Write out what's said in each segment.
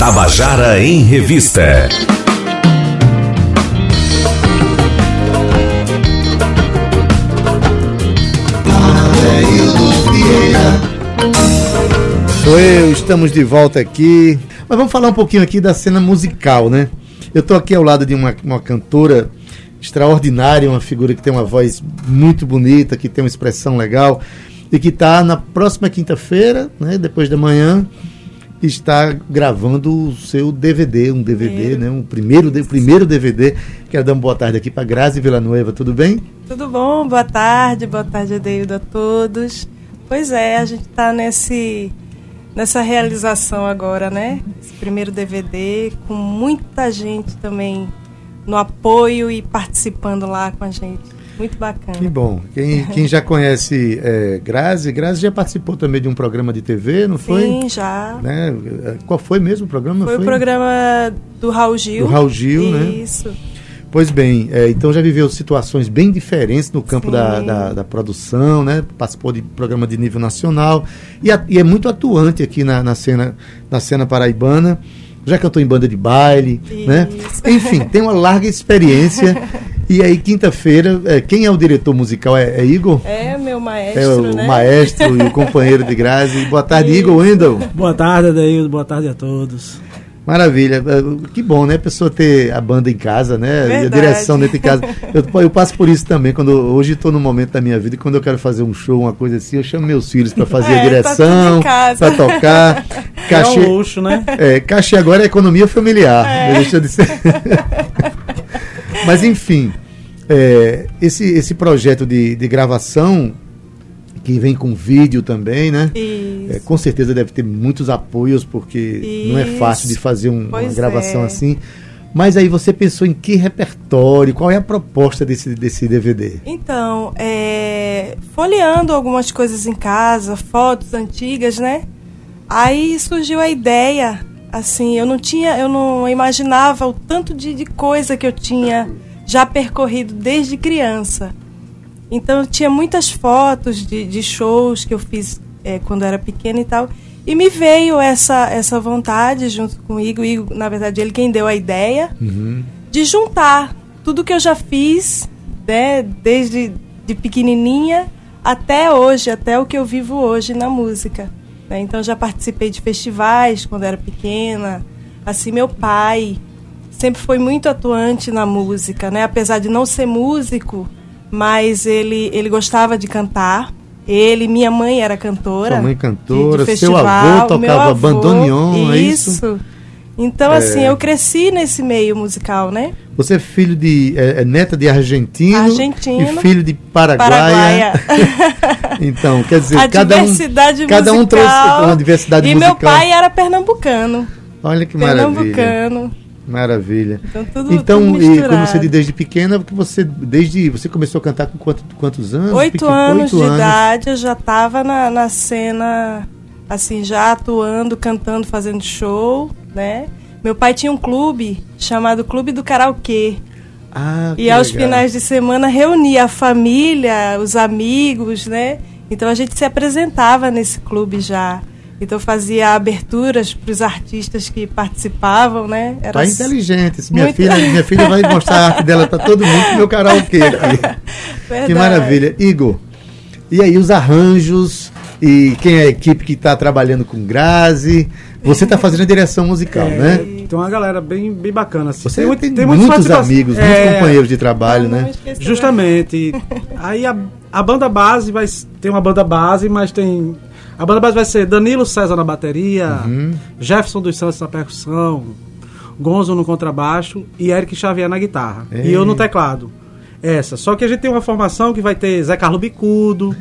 Tabajara em Revista. Sou eu, estamos de volta aqui. Mas vamos falar um pouquinho aqui da cena musical, né? Eu estou aqui ao lado de uma, uma cantora extraordinária, uma figura que tem uma voz muito bonita, que tem uma expressão legal e que está na próxima quinta-feira, né, depois da manhã, está gravando o seu DVD, um DVD, né, um primeiro, o primeiro DVD. Quero dar uma boa tarde aqui para Grazi Villanueva, tudo bem? Tudo bom, boa tarde, boa tarde, Adeildo, a todos. Pois é, a gente está nesse nessa realização agora, né? Esse primeiro DVD, com muita gente também no apoio e participando lá com a gente. Muito bacana. Que bom. Quem, quem já conhece é, Grazi, Grazi já participou também de um programa de TV, não foi? Sim, já. Né? Qual foi mesmo o programa? Foi, foi? o programa do Raul Gil. Do Raul Gil, Isso. né? Isso. Pois bem, é, então já viveu situações bem diferentes no campo da, da, da, produção, né? Participou de programa de nível nacional e, a, e é muito atuante aqui na, na, cena, na cena paraibana. Já cantou em banda de baile, né? Isso. né? Enfim, tem uma larga experiência. e aí, quinta-feira, é, quem é o diretor musical? É, é, Igor? É, meu maestro, É o né? maestro e o companheiro de Grazi. Boa tarde, Igor Wendel. Boa tarde, Adaildo. Boa tarde a todos. Maravilha. É, Que bom, né? A pessoa ter a banda em casa, né? E a Verdade. direção dentro de casa. Eu, eu passo por isso também. quando Hoje estou no momento da minha vida e quando eu quero fazer um show, uma coisa assim, eu chamo meus filhos para fazer a É, tá tudo direção, para tocar. É Cachê, um luxo, né? é, cachê agora é economia familiar. É. Deixa de ser. Mas enfim, é, esse, esse projeto de, de gravação que vem com vídeo também, né? Isso. É, com certeza deve ter muitos apoios, porque não é fácil de Isso. fazer um- uma gravação é. assim. Mas aí você pensou em que repertório? Qual é a proposta desse, desse DVD? Então, é, folheando algumas coisas em casa, fotos antigas, né? Aí surgiu a ideia, assim, eu não tinha, eu não imaginava o tanto de, de coisa que eu tinha já percorrido desde criança. Então eu tinha muitas fotos de, de shows que eu fiz é, quando era pequena e tal. E me veio essa, essa vontade junto com o Igor. Igor, na verdade, ele quem deu a ideia de juntar tudo que eu já fiz, né, desde de pequenininha até hoje, até o que eu vivo hoje na música. Né. Então já participei de festivais quando era pequena. Assim, meu pai sempre foi muito atuante na música, né? Apesar de não ser músico, mas ele ele gostava de cantar. Ele, minha mãe era cantora. Sua mãe de- cantora, de seu avô festival, tocava avô, bandoneon, é isso? Então, assim, eu cresci nesse meio musical, né? Você é filho de. É, é neta de argentino, Argentino. e filho de paraguaia. então, quer dizer, a cada um. diversidade cada um trouxe uma diversidade e musical. meu pai era pernambucano. Olha que maravilha. Pernambucano. Maravilha. Então, tudo, Então, tudo e como você disse desde pequena, porque você desde você começou a cantar com quanto- quantos anos? Oito anos oito de anos. idade, eu já estava na, na cena, assim, já atuando, cantando, fazendo show, né? Meu pai tinha um clube chamado Clube do Karaokê. Ah, E aos legal. finais de semana reunia a família, os amigos, né? Então a gente se apresentava nesse clube já. Então fazia aberturas para os artistas que participavam, né? Era Tá inteligente. Minha Muito. filha, minha filha vai mostrar a arte dela para todo mundo meu karaokê. Que maravilha. Igor, e aí os arranjos e quem é a equipe que está trabalhando com Grazi? Você está fazendo a direção musical, É, né? Tem uma galera bem, bem bacana. Assim. Você tem, muitos muitos participa- amigos, É, muitos companheiros de trabalho, né? Justamente. Aí a, a banda base vai tem uma banda base, mas tem a banda base vai ser Danilo César na bateria, Uhum. Jefferson dos Santos na percussão, Gonzo no contrabaixo e Eric Xavier na guitarra. Ei. E eu no teclado. Essa. Só que a gente tem uma formação que vai ter Zé Carlos Bicudo,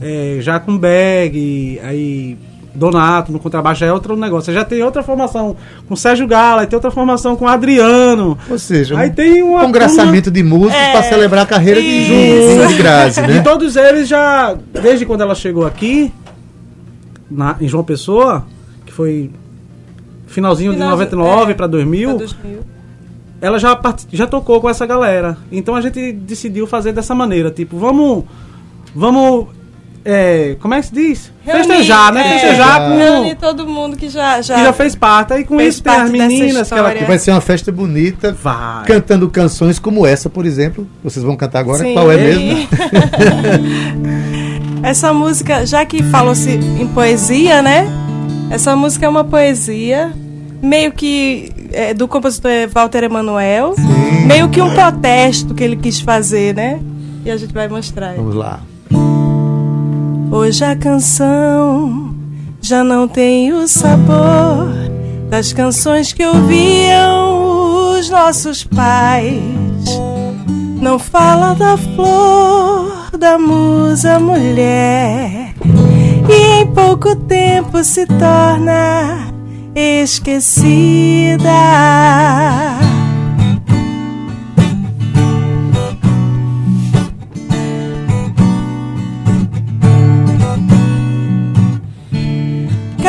é, Jaco Beg, aí Donato no contrabaixo já é outro negócio. Já tem outra formação com Sérgio Gala, aí tem outra formação com Adriano. Ou seja, Aí um tem uma congraçamento de músicos É, para celebrar a carreira de, isso. de, de Grazi, E né? todos eles já, desde quando ela chegou aqui, na, em João Pessoa, que foi finalzinho de Finalzinho, 99 é, para 2000, Pra 2000. ela já, part- já tocou com essa galera. Então a gente decidiu fazer dessa maneira, tipo, vamos vamos é, como é que se diz? Reunir, Festejar, né? é, Festejar com. Reunir todo mundo que já, já, que já fez parte. Aí com isso tem as meninas que ela história. Vai ser uma festa bonita, Vai. cantando canções como essa, por exemplo. Vocês vão cantar agora? Sim. Qual é mesmo? Essa música, já que falou-se em poesia, né? Essa música é uma poesia, meio que é, do compositor Walter Emanuel, meio que um protesto que ele quis fazer, né? E a gente vai mostrar. Vamos lá. Hoje a canção já não tem o sabor das canções que ouviam os nossos pais. Não fala da flor, da musa mulher, e em pouco tempo se torna esquecida.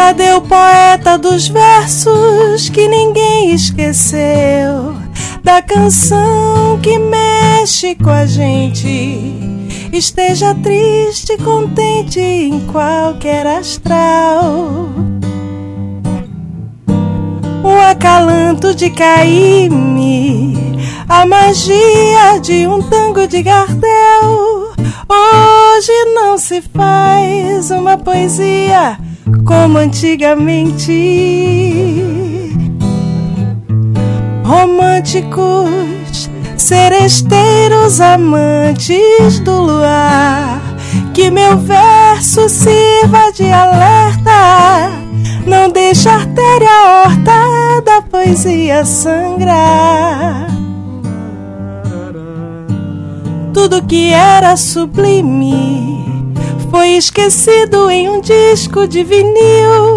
Cadê o poeta dos versos que ninguém esqueceu? Da canção que mexe com a gente. Esteja triste, contente em qualquer astral. Um acalanto de Caíme, a magia de um tango de Gardel. Hoje não se faz uma poesia como antigamente. Românticos, seresteiros, amantes do luar, que meu verso sirva de alerta. Não deixa a artéria horta da poesia sangrar. Tudo que era sublime foi esquecido em um disco de vinil.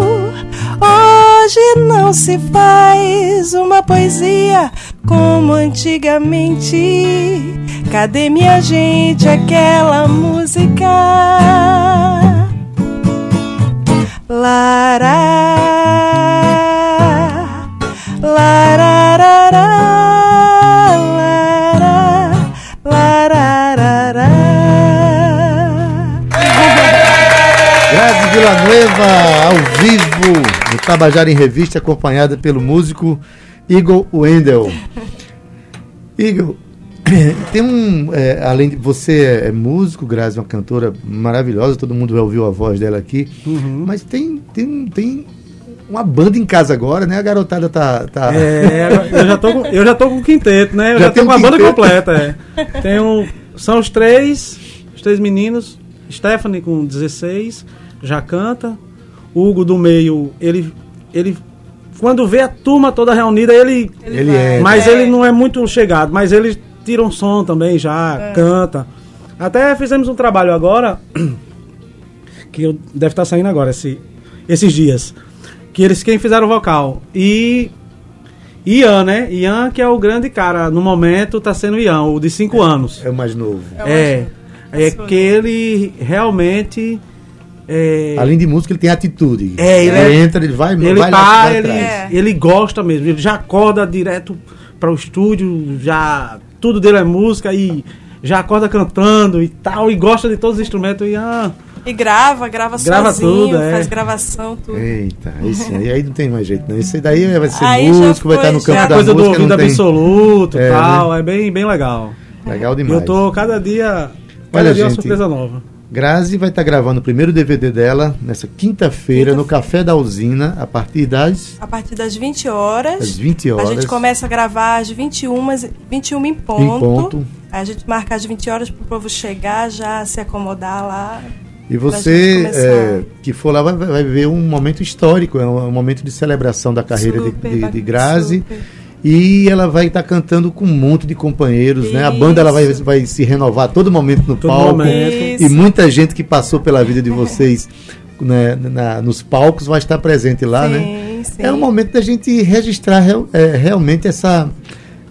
Hoje não se faz uma poesia como antigamente. Cadê minha gente aquela música? Lará, lararará, ao vivo, no Tabajara em Revista, acompanhada pelo músico Igor Wendel. Igor, tem um. é, além de você é músico, Grazi é uma cantora maravilhosa, todo mundo já ouviu a voz dela aqui. Uhum. Mas tem, tem, tem uma banda em casa agora, né? A garotada tá. tá... É, eu já tô com, eu já tô com o quinteto, né? Eu Já já, tem tô um com a banda quinteto. completa, é. Tem um, são os três, os três meninos, Stephanie com 16, já canta. Hugo do meio, ele ele quando vê a turma toda reunida, ele Ele é. mas É. ele não é muito chegado, mas ele tira um som também já, É. canta. Até fizemos um trabalho agora que eu- deve estar saindo agora esse, esses dias. Que eles quem fizeram o vocal. E Ian, né? Ian que é o grande cara no momento tá sendo Ian, o de 5 anos. É o mais novo. É É. É que ele realmente é, Além de música, ele tem atitude. É, ele é- entra, ele vai, ele vai tá, lá ele, atrás. É. ele gosta mesmo, ele já acorda direto para o estúdio, já tudo dele é música e já acorda cantando e tal, e gosta de todos os instrumentos e ah, E grava, grava, Grava sozinho, tudo, é. faz gravação, tudo. Eita, esse aí, aí não tem mais jeito, não. Esse daí vai ser Aí músico, vai foi, estar no campo é a da coisa do ouvido tem... absoluto e É, tal, é bem, bem legal. Legal demais. eu tô cada dia, cada Olha, dia uma gente, surpresa nova. Grazi vai estar gravando o primeiro DVD dela nessa quinta-feira no Café da Usina, a partir das, A partir das 20 horas. das 20 A horas. gente começa a gravar às 21, 21 em ponto. Em ponto. Aí a gente marca às 20 horas pro povo chegar, já se acomodar lá. E você é, que for lá vai, vai ver um momento histórico, é um, um momento de celebração da carreira de, Super de, de bacana, Grazi. super. E ela vai estar cantando com um monte de companheiros, né? A banda ela vai, Isso. vai se renovar a todo momento no Todo palco. momento. Isso. E muita gente que passou pela vida de vocês né, na- nos palcos vai estar presente lá, né? Sim, sim. É o momento da gente registrar real- é, realmente essa,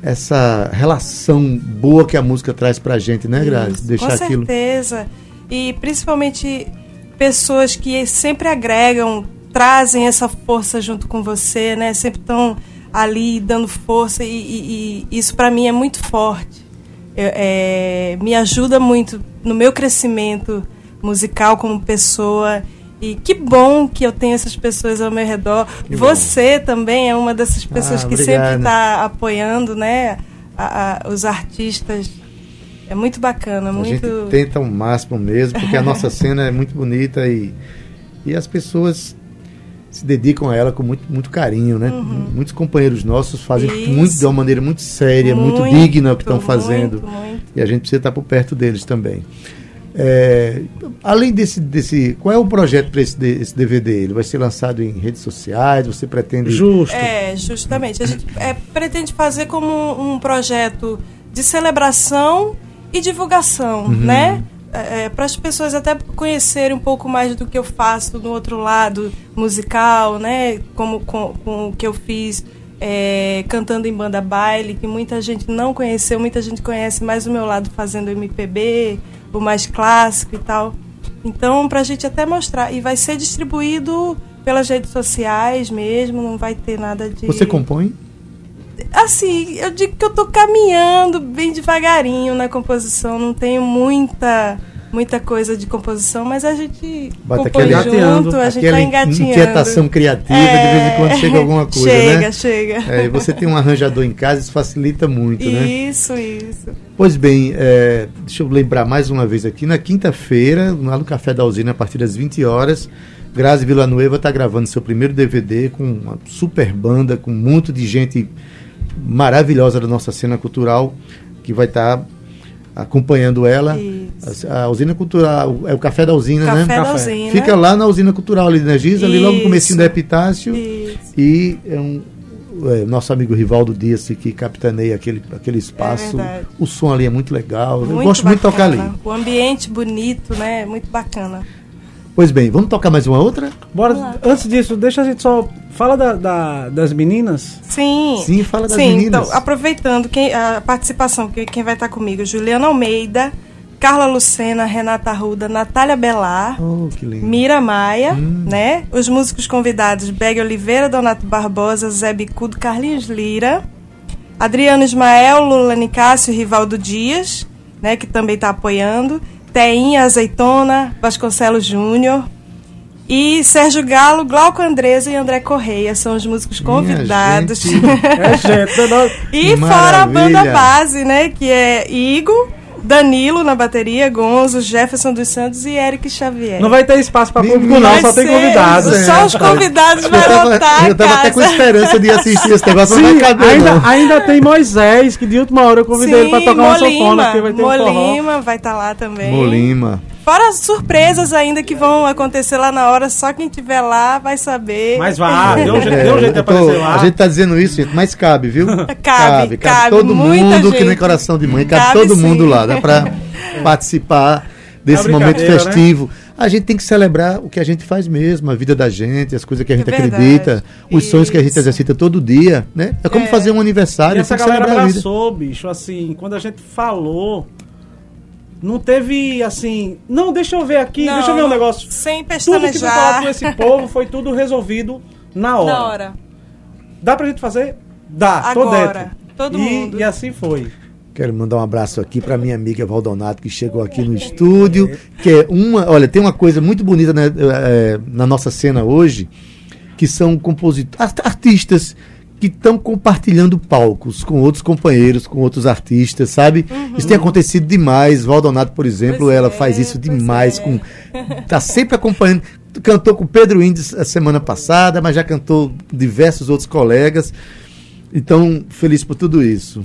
essa relação boa que a música traz pra gente, né, Grazi? Isso, Deixar com aquilo. certeza. E principalmente pessoas que sempre agregam, trazem essa força junto com você, né? Sempre estão ali dando força e, e- e isso para mim é muito forte. Eu- é, me ajuda muito no meu crescimento musical, como pessoa. E que bom que eu tenho essas pessoas ao meu redor. Que bom. Você também é uma dessas pessoas Ah, que sempre está apoiando, né? a- a- os artistas. É muito bacana, A muito. gente tenta o máximo mesmo, porque a nossa cena é muito bonita e, e as pessoas se dedicam a ela com muito, muito carinho, né? Muitos companheiros nossos fazem Uhum. Isso. muito de uma maneira muito séria, muito, Muito, digna o que estão fazendo. muito, muito. E a gente precisa estar por perto deles também. É, além desse, desse. Qual é o projeto para esse, esse DVD? Ele vai ser lançado em redes sociais? Você pretende. Justo. É, justamente. A gente é, pretende fazer como um, um projeto de celebração e divulgação, Uhum. né? Para as pessoas até conhecerem um pouco mais do que eu faço do outro lado musical, né? Como com, com o que eu fiz é, cantando em banda baile, que muita gente não conheceu, muita gente conhece mais o meu lado fazendo MPB, o mais clássico e tal. Então, para a gente até mostrar. E vai ser distribuído pelas redes sociais mesmo, não vai ter nada de. Você compõe? Assim, eu digo que eu tô caminhando bem devagarinho na composição, não tenho muita muita coisa de composição, mas a gente Bota compõe junto, a gente tá engatinhando. inquietação criativa, de vez em quando chega alguma coisa, chega, né? Chega, É, e você tem um arranjador em casa, isso facilita muito, né? Isso, isso. Pois bem, é, deixa eu lembrar mais uma vez aqui, na quinta-feira, lá no Café da Usina, a partir das 20 horas, Grazi Villanueva está gravando seu primeiro DVD com uma super banda, com um monte de gente maravilhosa da nossa cena cultural, que vai estar acompanhando ela. Isso. A, a Usina Cultural, é o Café da Usina, Café né? da Café. usina. Fica lá na Usina Cultural ali na Giza, ali logo no Isso. comecinho do Epitácio. Isso. E é um, é, nosso amigo Rivaldo Dias que capitaneia aquele, aquele espaço. verdade. o som ali é muito legal. Eu Muito gosto muito de tocar ali. bacana. O ambiente bonito, né? Muito bacana. Pois bem, vamos tocar mais uma outra? Bora, antes disso, deixa a gente só. Fala da, da- das meninas. Sim. Sim, fala das Sim, meninas. então, aproveitando quem, a participação, que- quem vai estar comigo? Juliana Almeida, Carla Lucena, Renata Arruda, Natália Belar, Oh. Mira Maia, Hum. né? Os músicos convidados, Beg Oliveira, Donato Barbosa, Zé Bicudo, Carlinhos Lira, Adriano Ismael, Lula Nicásio, Rivaldo Dias, né? Que também está apoiando, Teinha Azeitona, Vasconcelos Júnior, e Sérgio Galo, Glauco Andresa e André Correia são os músicos convidados. gente. É, gente, nós- E fora a banda Maravilha. base, né? Que é Igor, Danilo na bateria, Gonzo, Jefferson dos Santos e Eric Xavier. não vai ter espaço pra Menino, público, não, Vai só tem convidados. É. Só os convidados Eu vai tava, lotar eu tava até com esperança de assistir esse negócio, Sim, vai caber ainda, não. ainda tem Moisés, que de última hora eu convidei ele pra tocar uma sanfona, porque vai ter um. Molima vai estar lá também. Molima. Fora as surpresas ainda que vão acontecer lá na hora, só quem tiver lá vai saber. Mas vá, deu um jeito, É, deu um jeito de eu tô- aparecer lá. A gente tá dizendo isso, gente, mas cabe, viu? Cabe, cabe, todo muita mundo que gente. nem coração de mãe, cabe, Cabe todo sim. mundo lá, dá pra participar desse É momento brincadeira, festivo. A gente tem que celebrar o que a gente faz mesmo, a vida da gente, as coisas que a gente É acredita, os sonhos que a gente Isso. exercita todo dia, né? É como É. fazer um E aniversário, essa tem que galera abraçou, bicho, assim, quando a gente falou, não teve, assim, não, deixa eu ver aqui, Não, deixa eu ver um negócio. Sem Tudo que foi falado pestanejar. com esse povo foi tudo resolvido na hora. Na hora. Dá pra gente fazer? Dá, tô Agora. dentro. Todo e, mundo. E assim foi. Quero mandar um abraço aqui para minha amiga Valdonato, que chegou aqui no estúdio. Que é uma. Olha, tem uma coisa muito bonita né, eh, na nossa cena hoje, que são compositores, artistas que estão compartilhando palcos com outros companheiros, com outros artistas, sabe? Isso tem acontecido demais. Valdonato, por exemplo, Pois ela é, faz isso demais. é. com Tá sempre acompanhando. Cantou com o Pedro Índice a semana passada, mas já cantou com diversos outros colegas. Então, feliz por tudo isso.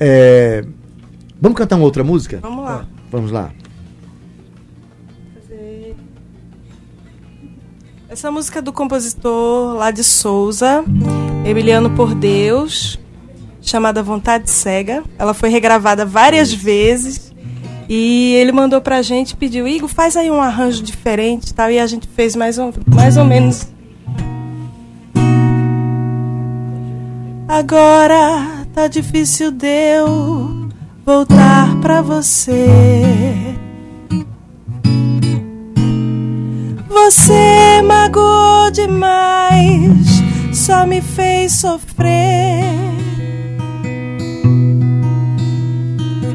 É, Vamos cantar uma outra música? Vamos lá. Vamos lá. Essa música é do compositor lá de Souza, Emiliano por Deus, chamada Vontade Cega. Ela foi regravada várias vezes e ele mandou pra gente, pediu, Igor, faz aí um arranjo diferente e tal, e a gente fez mais, um, mais ou menos. Agora tá difícil de eu voltar pra você. Você magoou demais, só me fez sofrer.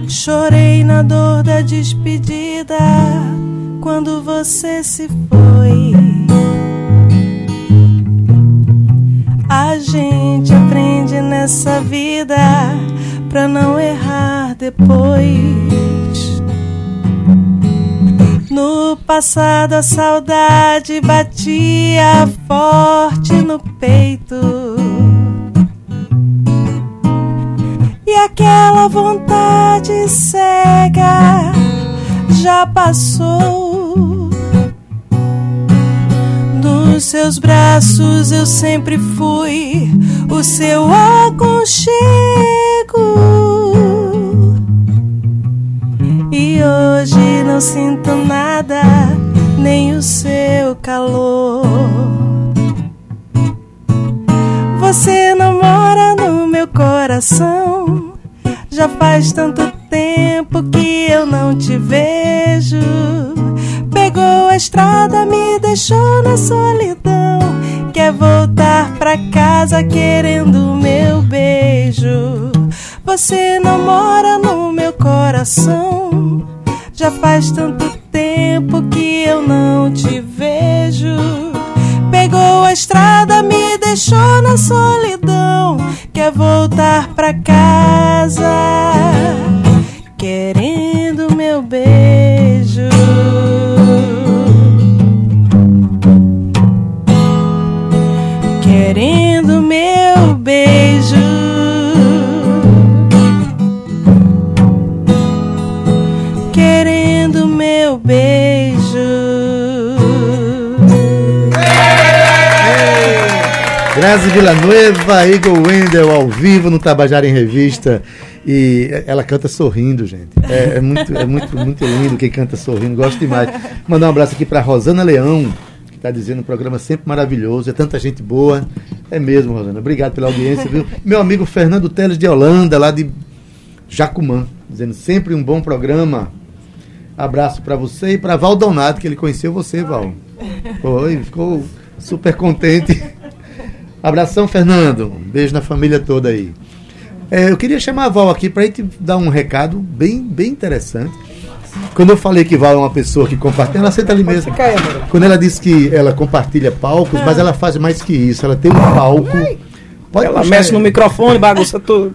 Chorei na dor da despedida quando você se foi. A gente aprende nessa vida pra não errar depois. No passado a saudade batia forte no peito. E aquela vontade cega já passou. Nos seus braços eu sempre fui o seu aconchego. E hoje não sinto nada, nem o seu calor. Você não mora no meu coração. Já faz tanto tempo que eu não te vejo. Pegou a estrada, me deixou na solidão. Quer voltar pra casa querendo meu beijo. Você não mora no meu coração. Já faz tanto tempo que eu não te vejo. Pegou a estrada, me deixou na solidão. Quer voltar pra casa, querendo meu beijo. Querendo meu beijo. Grazi Villanueva, Igor Wendel ao vivo no Tabajara em Revista. E ela canta sorrindo, gente. É, é muito, é muito, muito lindo quem canta sorrindo. Gosto demais. Mandar um abraço aqui para Rosana Leão, que está dizendo um programa sempre maravilhoso. É tanta gente boa. É mesmo, Rosana. Obrigado pela audiência, viu? Meu amigo Fernando Teles de Holanda, lá de Jacumã, dizendo sempre um bom programa. Abraço para você e para Valdonato, que ele conheceu você, Val. Foi, ficou super contente. Abração, Fernando. Um beijo na família toda aí. É, eu queria chamar a Val aqui para gente dar um recado bem, bem interessante. Quando eu falei que Val é uma pessoa que compartilha, ela senta ali mesmo. Quando ela disse que ela compartilha palcos, mas ela faz mais que isso. Ela tem um palco. Pode Ela mexe no microfone, bagunça tudo.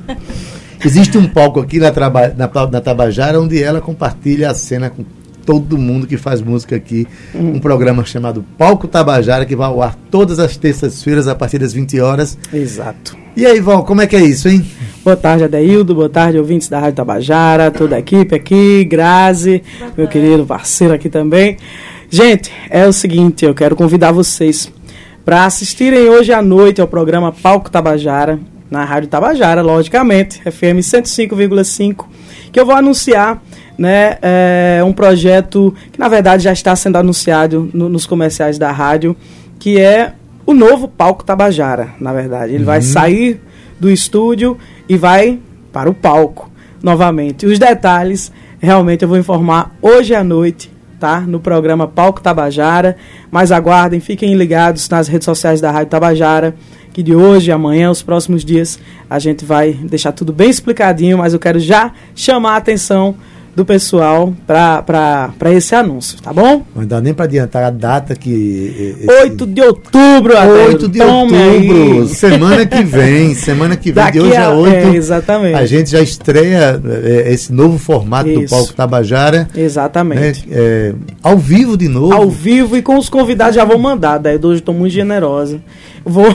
Existe um palco aqui na, na, na Tabajara onde ela compartilha a cena com todo mundo que faz música aqui. Um programa chamado Palco Tabajara, que vai ao ar todas as terças-feiras a partir das 20 horas. Exato. E aí, Val, como é que é isso, hein? Boa tarde, Adeildo. Boa tarde, ouvintes da Rádio Tabajara, toda a equipe aqui, Grazi, meu querido parceiro aqui também. Gente, é o seguinte, eu quero convidar vocês para assistirem hoje à noite ao programa Palco Tabajara, na Rádio Tabajara, logicamente, FM 105,5, que eu vou anunciar né, é, um projeto que, na verdade, já está sendo anunciado no- nos comerciais da rádio, que é o novo Palco Tabajara, na verdade. Ele vai sair do estúdio e vai para o palco novamente. Os detalhes, realmente, eu vou informar hoje à noite, tá? No programa Palco Tabajara. Mas aguardem, fiquem ligados nas redes sociais da Rádio Tabajara, que de hoje, amanhã, os próximos dias, a gente vai deixar tudo bem explicadinho, mas eu quero já chamar a atenção do pessoal para esse anúncio, tá bom? Não dá nem para adiantar a data que. esse- 8 de outubro, Adélio. 8 de outubro, aí. semana que vem, semana que vem, de Daqui hoje a- a 8. é, exatamente. A gente já estreia eh, esse novo formato do Isso. Palco Tabajara. Exatamente. né, eh, ao vivo de novo. Ao vivo e com os convidados já vou mandar, daí hoje estou muito generosa. Vou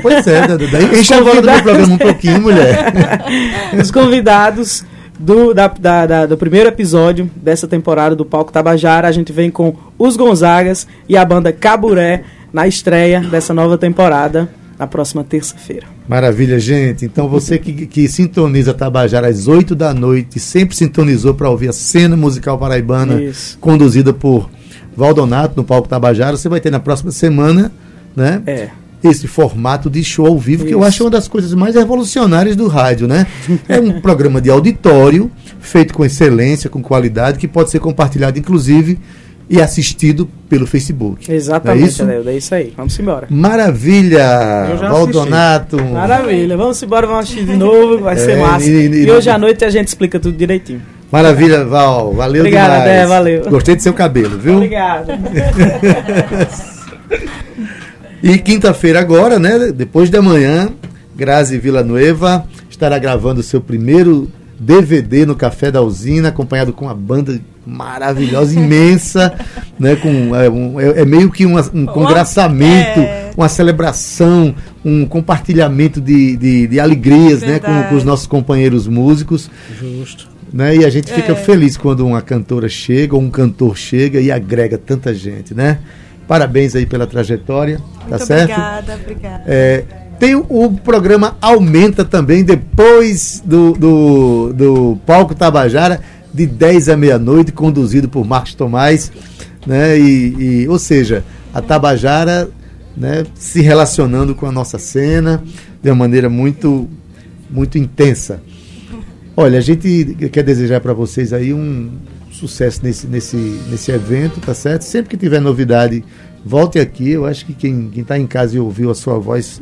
pois é, Dudu, daí enche a bola do meu programa um pouquinho, mulher. os convidados do, da, da- da- do primeiro episódio dessa temporada do Palco Tabajara. A gente vem com os Gonzagas e a banda Caburé na estreia dessa nova temporada na próxima terça-feira. Maravilha, gente. Então você que, que sintoniza Tabajara às 8 da noite, sempre sintonizou para ouvir a cena musical paraibana Isso. conduzida por Valdonato no palco Tabajara, você vai ter na próxima semana, né? É. Esse formato de show ao vivo, que eu Isso. acho uma das coisas mais revolucionárias do rádio, né? É um programa de auditório, feito com excelência, com qualidade, que pode ser compartilhado, inclusive, e assistido pelo Facebook. Exatamente, é isso? É isso aí. Vamos embora. Maravilha! Valdonato! Maravilha, vamos embora, vamos assistir de novo, vai ser É, massa. e- E, e- hoje à noite a gente explica tudo direitinho. Maravilha, Val. Valeu Obrigada, demais. Dé, valeu. Gostei do seu cabelo, viu? Obrigada. E quinta-feira agora, né? Depois de amanhã, Grazi Villanueva estará gravando o seu primeiro DVD no Café da Usina, acompanhado com uma banda maravilhosa, imensa, né? Com, é, um- é- é meio que uma- um congraçamento, é. uma celebração, um compartilhamento de, de, de alegrias, né? Com, com os nossos companheiros músicos. Justo. né? E a gente fica É. feliz quando uma cantora chega ou um cantor chega e agrega tanta gente, né? Parabéns aí pela trajetória, tá Muito certo? obrigada, obrigada. É, tem o, o programa Aumenta também, depois do, do, do Palco Tabajara, de 10 à meia-noite, conduzido por Marcos Tomás, né? E, e- ou seja, a Tabajara né, se relacionando com a nossa cena de uma maneira muito, muito intensa. Olha, a gente quer desejar para vocês aí um sucesso nesse, nesse, nesse evento, tá certo? Sempre que tiver novidade, volte aqui. Eu acho que quem está em casa e ouviu a sua voz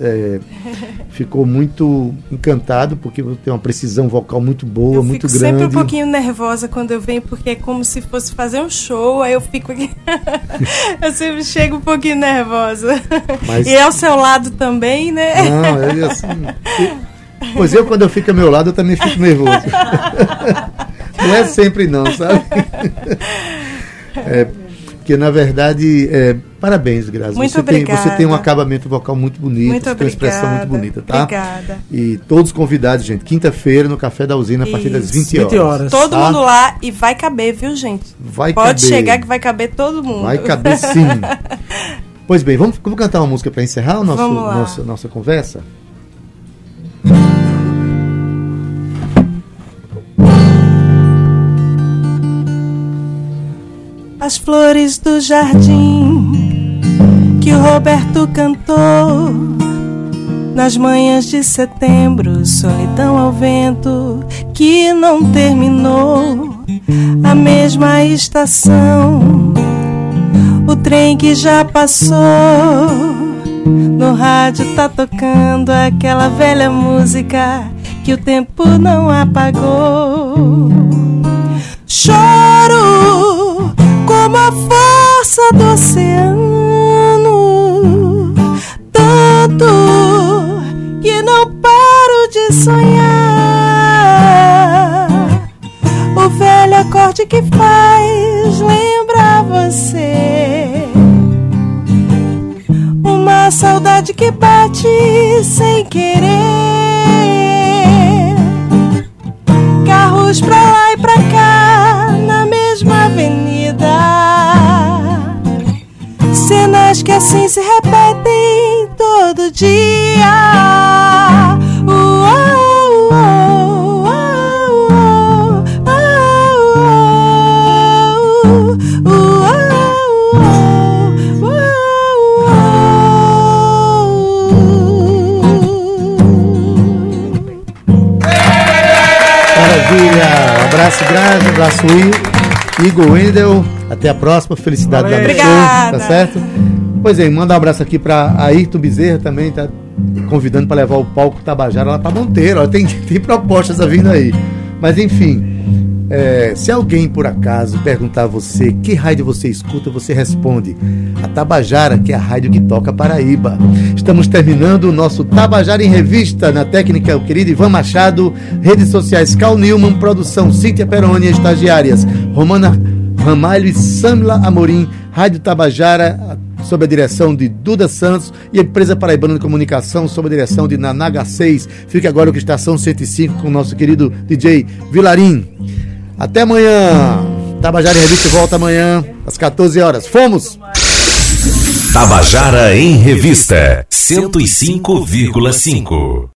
é, ficou muito encantado, porque você tem uma precisão vocal muito boa, eu muito fico grande. sempre um pouquinho nervosa quando eu venho, porque é como se fosse fazer um show, aí eu fico aqui. eu sempre chego um pouquinho nervosa. Mas- E ao seu lado também, né? Não, é assim. eu- Pois eu, quando eu fico ao meu lado, eu também fico nervoso. Não é sempre não, sabe? É, porque, na verdade, é, parabéns, Grazi. Muito você, tem, você obrigada. tem um acabamento vocal muito bonito, Muito você tem uma expressão muito obrigada. bonita, tá? Obrigada. E todos convidados, gente, quinta-feira no Café da Usina, a partir das Isso. 20 horas. 20 horas. Todo tá? mundo lá e vai caber, viu, gente? Vai Pode caber. chegar que vai caber todo mundo. Vai caber sim. pois bem, vamos, vamos cantar uma música para encerrar Vamos lá. nossa, nossa conversa? As flores do jardim que o Roberto cantou nas manhãs de setembro, solidão ao vento que não terminou. A mesma estação, o trem que já passou. No rádio tá tocando aquela velha música que o tempo não apagou. Choro como a força do oceano, tanto que não paro de sonhar. O velho acorde que faz lembrar você. Uma saudade que bate sem abraço, I- Igor Wendel. Até a próxima. Felicidade Valeu. show, Obrigada. tá certo? Pois é, manda um abraço aqui para Ayrton Bezerra também, tá convidando para levar o palco Tabajara lá para Monteiro. Ó, tem, tem propostas vindo aí. Mas enfim, é, se alguém por acaso perguntar a você que rádio você escuta, você responde a Tabajara, que é a rádio que toca Paraíba. Estamos terminando o nosso Tabajara em Revista, na técnica o querido Ivan Machado, redes sociais Cal Newman, produção Cíntia Peroni, estagiárias Romana Ramalho e Samila Amorim, Rádio Tabajara, sob a direção de Duda Santos e a empresa paraibana de comunicação sob a direção de Nanaga 6. Fique agora com a Estação 105 com o nosso querido DJ Vilarim. Até amanhã. Tabajara em Revista volta amanhã às 14 horas. Fomos! Tabajara em Revista 105,5.